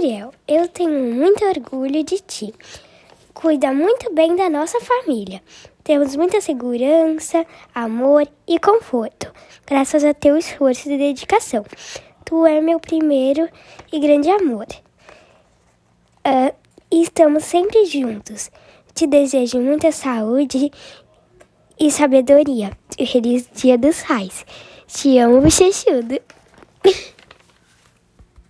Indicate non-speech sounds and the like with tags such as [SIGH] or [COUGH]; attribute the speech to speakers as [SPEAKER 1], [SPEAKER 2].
[SPEAKER 1] Gabriel, eu tenho muito orgulho de ti. Cuida muito bem da nossa família. Temos muita segurança, amor e conforto, graças a teu esforço e dedicação. Tu é meu primeiro e grande amor. Uh, estamos sempre juntos. Te desejo muita saúde e sabedoria. Feliz Dia dos Pais. Te amo, bochechudo. [LAUGHS]